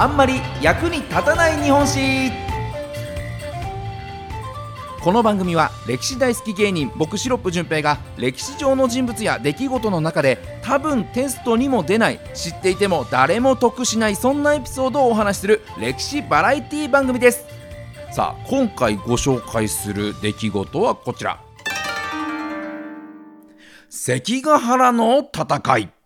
あんまり役に立たない日本史。この番組は歴史大好き芸人僕シロップ純平が歴史上の人物や出来事の中で多分テストにも出ない知っていても誰も得しないそんなエピソードをお話しする歴史バラエティ番組です。さあ今回ご紹介する出来事はこちら。関ヶ原の戦い。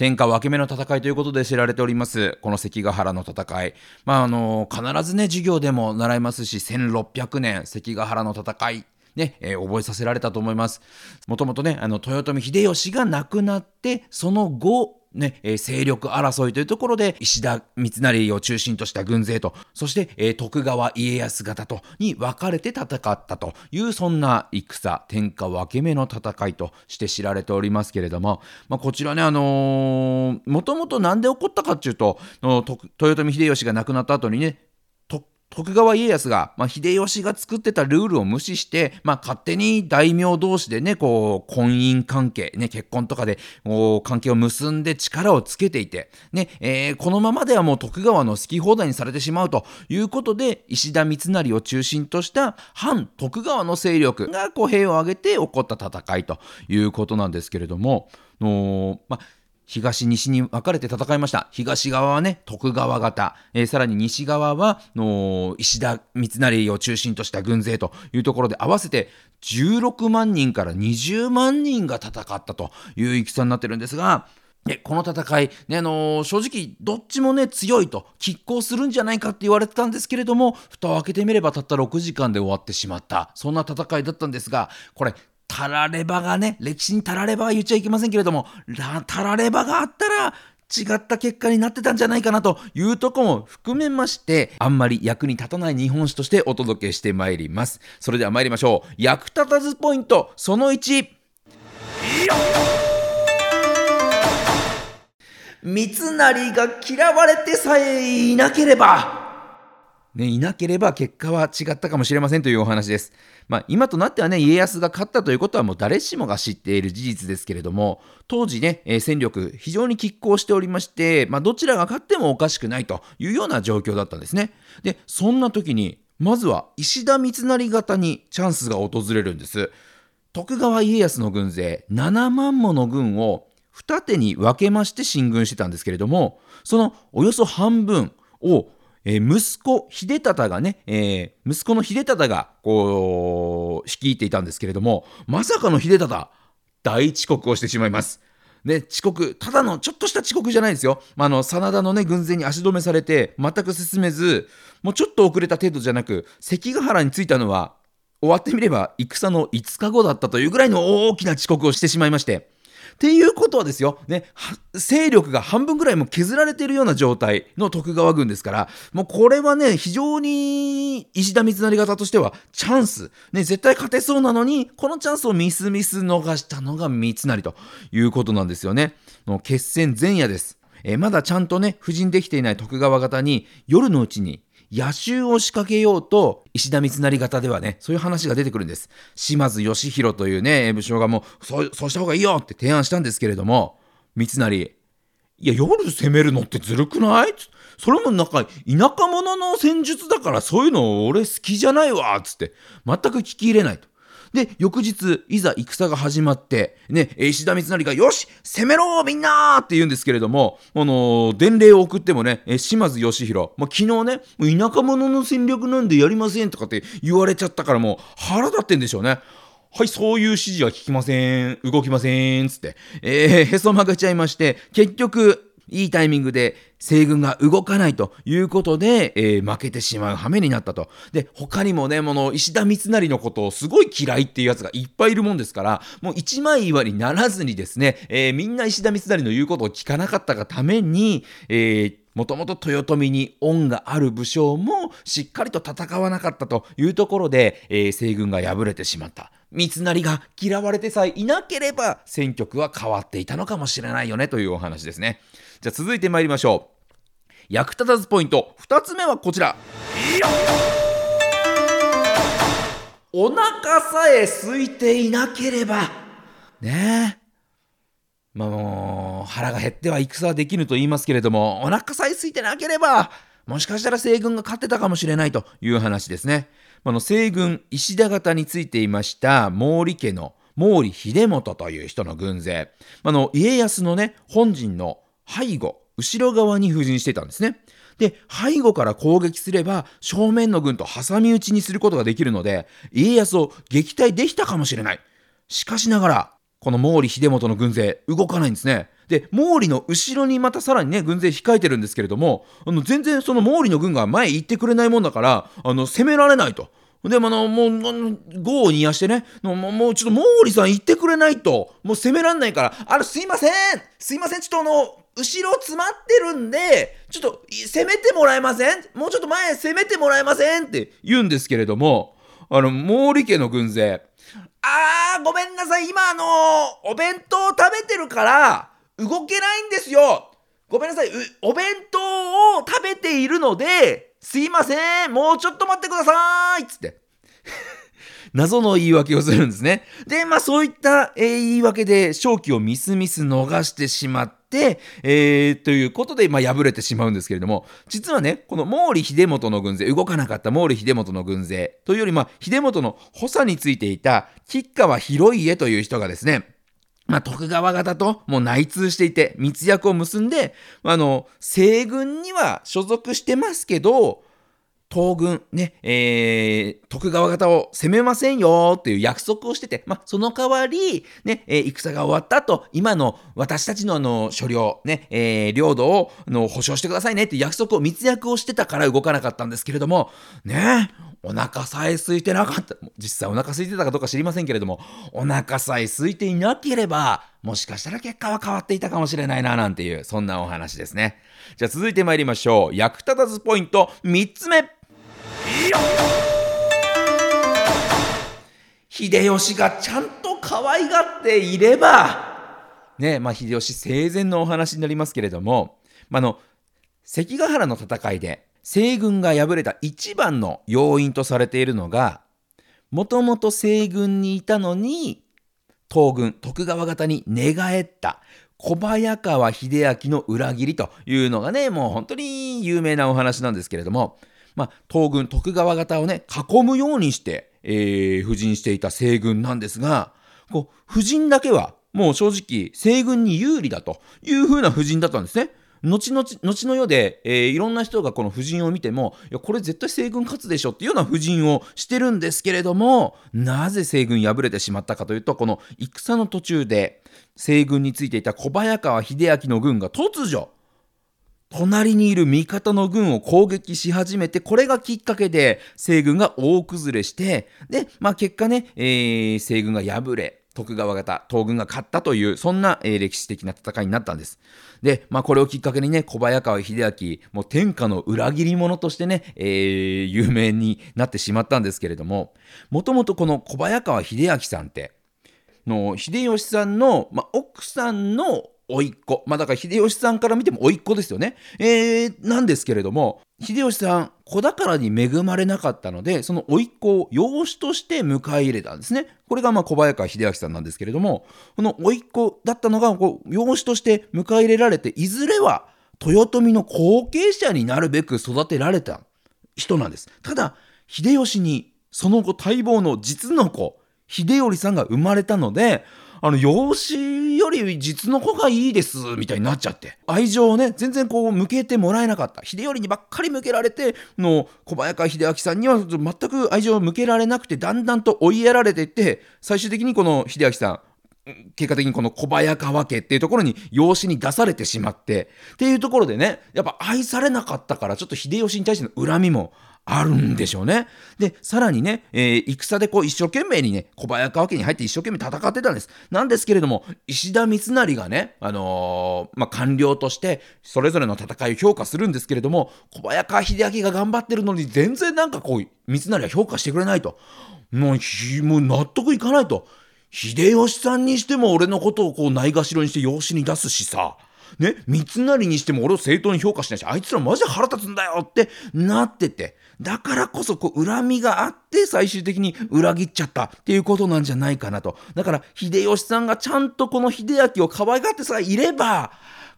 天下分け目の戦いということで知られております、この関ヶ原の戦い。まあ、あの、必ずね、授業でも習いますし、1600年関ヶ原の戦い。ね、えー、覚えさせられたと思います。もともとね、あの、豊臣秀吉が亡くなって、その後、ね、えー、勢力争いというところで、石田三成を中心とした軍勢と、そして、えー、徳川家康方と、に分かれて戦ったという、そんな戦、天下分け目の戦いとして知られておりますけれども、まあ、こちらね、あのー、もともと何で起こったかっていうと、の豊臣秀吉が亡くなった後にね、徳川家康が、まあ、秀吉が作ってたルールを無視して、まあ、勝手に大名同士でね、こう、婚姻関係、ね、結婚とかで、関係を結んで力をつけていて、ね、えー、このままではもう徳川の好き放題にされてしまうということで、石田三成を中心とした反徳川の勢力が、こう、兵を挙げて起こった戦いということなんですけれども、のまあ東西に分かれて戦いました。東側はね、徳川方、えー、さらに西側はの石田三成を中心とした軍勢というところで合わせて16万人から20万人が戦ったという戦になってるんですが、でこの戦い、ねあのー、正直どっちもね強いと拮抗するんじゃないかって言われてたんですけれども蓋を開けてみればたった6時間で終わってしまったそんな戦いだったんですがこれたらればがね、歴史にたらればは言っちゃいけませんけれども、たらればがあったら、違った結果になってたんじゃないかなというとこも含めまして、あんまり役に立たない日本史としてお届けしてまいります。それでは参りましょう。役立たずポイント、その1。三成が嫌われてさえいなければ、ね、いなければ結果は違ったかもしれませんというお話です。まあ、今となってはね、家康が勝ったということはもう誰しもが知っている事実ですけれども、当時ね、えー、戦力非常に拮抗しておりまして、まあ、どちらが勝ってもおかしくないというような状況だったんですね。で、そんな時に、まずは石田三成型にチャンスが訪れるんです。徳川家康の軍勢7万もの軍を二手に分けまして進軍してたんですけれども、そのおよそ半分をえー、息子秀忠がね、えー、息子の秀忠がこう率いていたんですけれどもまさかの秀忠大遅刻をしてしまいます。で遅刻ただのちょっとした遅刻じゃないですよ。あの真田のね軍勢に足止めされて全く進めずもうちょっと遅れた程度じゃなく関ヶ原に着いたのは終わってみれば戦の5日後だったというぐらいの大きな遅刻をしてしまいまして。っていうことはですよ、ね、勢力が半分ぐらいも削られているような状態の徳川軍ですから、もうこれはね、非常に石田三成型としてはチャンス、ね、絶対勝てそうなのに、このチャンスをミスミス逃したのが三成ということなんですよね。の決戦前夜です。えまだちゃんとね、布陣できていない徳川方に夜のうちに野襲を仕掛けようと、石田三成方ではね、そういう話が出てくるんです。島津義弘というね、武将がもう、そうそうした方がいいよって提案したんですけれども、三成、いや、夜攻めるのってずるくない？それもなんか、田舎者の戦術だからそういうの俺好きじゃないわっつって、全く聞き入れないと。で、翌日、いざ戦が始まって、ね、石田三成が、よし攻めろみんなって言うんですけれども、あのー、伝令を送ってもね、島津義弘、まあ、昨日ね、田舎者の戦略なんでやりませんとかって言われちゃったからもう腹立ってんでしょうね。はい、そういう指示は聞きません。動きません。つって。えー、へそ曲げちゃいまして、結局、いいタイミングで西軍が動かないということで、えー、負けてしまう羽目になったと。で、他にもね、もの石田三成のことをすごい嫌いっていうやつがいっぱいいるもんですから、もう一枚岩にならずにですね、えー、みんな石田三成の言うことを聞かなかったがために、えーもともと豊臣に恩がある武将もしっかりと戦わなかったというところで、えー、西軍が敗れてしまった。三成が嫌われてさえいなければ戦局は変わっていたのかもしれないよねというお話ですね。じゃあ続いて参りましょう。役立たずポイント。2つ目はこちら。お腹さえ空いていなければ。ねえ。まあもう腹が減っては戦はできぬと言いますけれどもお腹さえ空いてなければもしかしたら西軍が勝ってたかもしれないという話ですね。あの西軍石田方についていました毛利家の毛利秀元という人の軍勢。あの家康のね本陣の背後後ろ側に布陣してたんですね。で背後から攻撃すれば正面の軍と挟み撃ちにすることができるので家康を撃退できたかもしれない。しかしながらこの毛利秀元の軍勢動かないんですね。で毛利の後ろにまたさらにね軍勢控えてるんですけれどもあの全然その毛利の軍が前行ってくれないもんだからあの攻められないと。でもあのもう業を煮やしてね。もうもうちょっと毛利さん行ってくれないと。もう攻めらんないから。あのすいません。すいません。ちょっとあの後ろ詰まってるんで。ちょっと攻めてもらえません？もうちょっと前攻めてもらえませんって言うんですけれども。あの毛利家の軍勢。あーごめんなさい。今あのお弁当食べてるから動けないんですよ。ごめんなさい。お弁当を食べているのですいません。もうちょっと待ってください。つって。謎の言い訳をするんですね。で、まあそういった、えー、言い訳で勝機をみすみす逃してしまって、えー、ということで、まあ、敗れてしまうんですけれども、実はね、この毛利秀元の軍勢、動かなかった毛利秀元の軍勢というより、まあ、秀元の補佐についていた吉川広家という人がですね、まあ、徳川方ともう内通していて、密約を結んで、あの、西軍には所属してますけど、東軍、ね、えー、徳川方を攻めませんよっていう約束をしてて、まあ、その代わり、ね、えー、戦が終わった後、今の私たちのあの、所領、ね、えー、領土をの保証してくださいねっていう約束を、密約をしてたから動かなかったんですけれども、ね、お腹さえ空いてなかった。実際お腹空いてたかどうか知りませんけれども、お腹さえ空いていなければ、もしかしたら結果は変わっていたかもしれないな、なんていう、そんなお話ですね。じゃあ続いて参りましょう。役立たずポイント3つ目。秀吉がちゃんと可愛がっていれば、ね、まあ、秀吉生前のお話になりますけれども、まあの、関ヶ原の戦いで西軍が敗れた一番の要因とされているのが、もともと西軍にいたのに、東軍、徳川方に寝返った小早川秀明の裏切りというのがね、もう本当に有名なお話なんですけれども、まあ、東軍徳川方をね囲むようにして、えー、布陣していた西軍なんですがこう布陣だけはもう正直西軍に有利だという風な布陣だったんですね。後々後の世で、えー、いろんな人がこの布陣を見てもいやこれ絶対西軍勝つでしょっていうような布陣をしてるんですけれどもなぜ西軍敗れてしまったかというとこの戦の途中で西軍についていた小早川秀明の軍が突如隣にいる味方の軍を攻撃し始めて、これがきっかけで西軍が大崩れして、で、まあ結果ね、えー、西軍が敗れ、徳川方、東軍が勝ったという、そんな、えー、歴史的な戦いになったんです。で、まあこれをきっかけにね、小早川秀明、もう天下の裏切り者としてね、えー、有名になってしまったんですけれども、もともとこの小早川秀明さんって、の秀吉さんの、まあ、奥さんの甥っ子。まあだから秀吉さんから見ても甥っ子ですよね。えー、なんですけれども、秀吉さん、子宝に恵まれなかったので、その甥っ子を養子として迎え入れたんですね。これがまあ小早川秀明さんなんですけれども、この甥っ子だったのが、こう養子として迎え入れられて、いずれは豊臣の後継者になるべく育てられた人なんです。ただ、秀吉にその後待望の実の子、秀頼さんが生まれたので、あの、養子より実の子がいいです、みたいになっちゃって。愛情をね、全然こう、向けてもらえなかった。秀頼にばっかり向けられて、の、小早川秀明さんには全く愛情を向けられなくて、だんだんと追いやられていって、最終的にこの秀明さん、結果的にこの小早川家っていうところに養子に出されてしまってっていうところでねやっぱ愛されなかったからちょっと秀吉に対しての恨みもあるんでしょうね。で、さらにね、えー、戦でこう一生懸命にね、小早川家に入って一生懸命戦ってたんです。なんですけれども、石田三成がね、あのー、まあ、官僚としてそれぞれの戦いを評価するんですけれども、小早川秀明が頑張ってるのに全然なんかこう、三成は評価してくれないと。もう、もう納得いかないと。秀吉さんにしても俺のことをこうないがしろにして養子に出すしさ。ね、三成にしても俺を正当に評価しないし、あいつらマジで腹立つんだよってなってて、だからこそこう恨みがあって最終的に裏切っちゃったっていうことなんじゃないかなと。だから秀吉さんがちゃんとこの秀明を可愛がってさえいれば、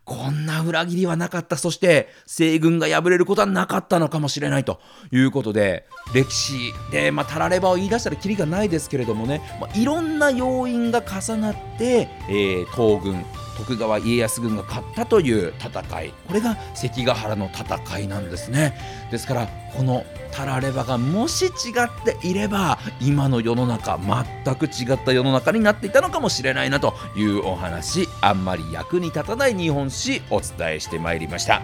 こんな裏切りはなかった。そして、西軍が敗れることはなかったのかもしれないということで、歴史で、まあ、たらればを言い出したらきりがないですけれどもね、まあ、いろんな要因が重なって、えー、東軍、徳川家康軍が勝ったという戦い。これが関ヶ原の戦いなんですね。ですからこのタラレバがもし違っていれば今の世の中全く違った世の中になっていたのかもしれないなというお話あんまり役に立たない日本史お伝えしてまいりました。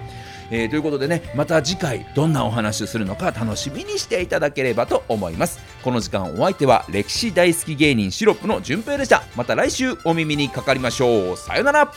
えー、ということでねまた次回どんなお話をするのか楽しみにしていただければと思います。この時間お相手は歴史大好き芸人シロップの順平でした。また来週お耳にかかりましょう。さよなら。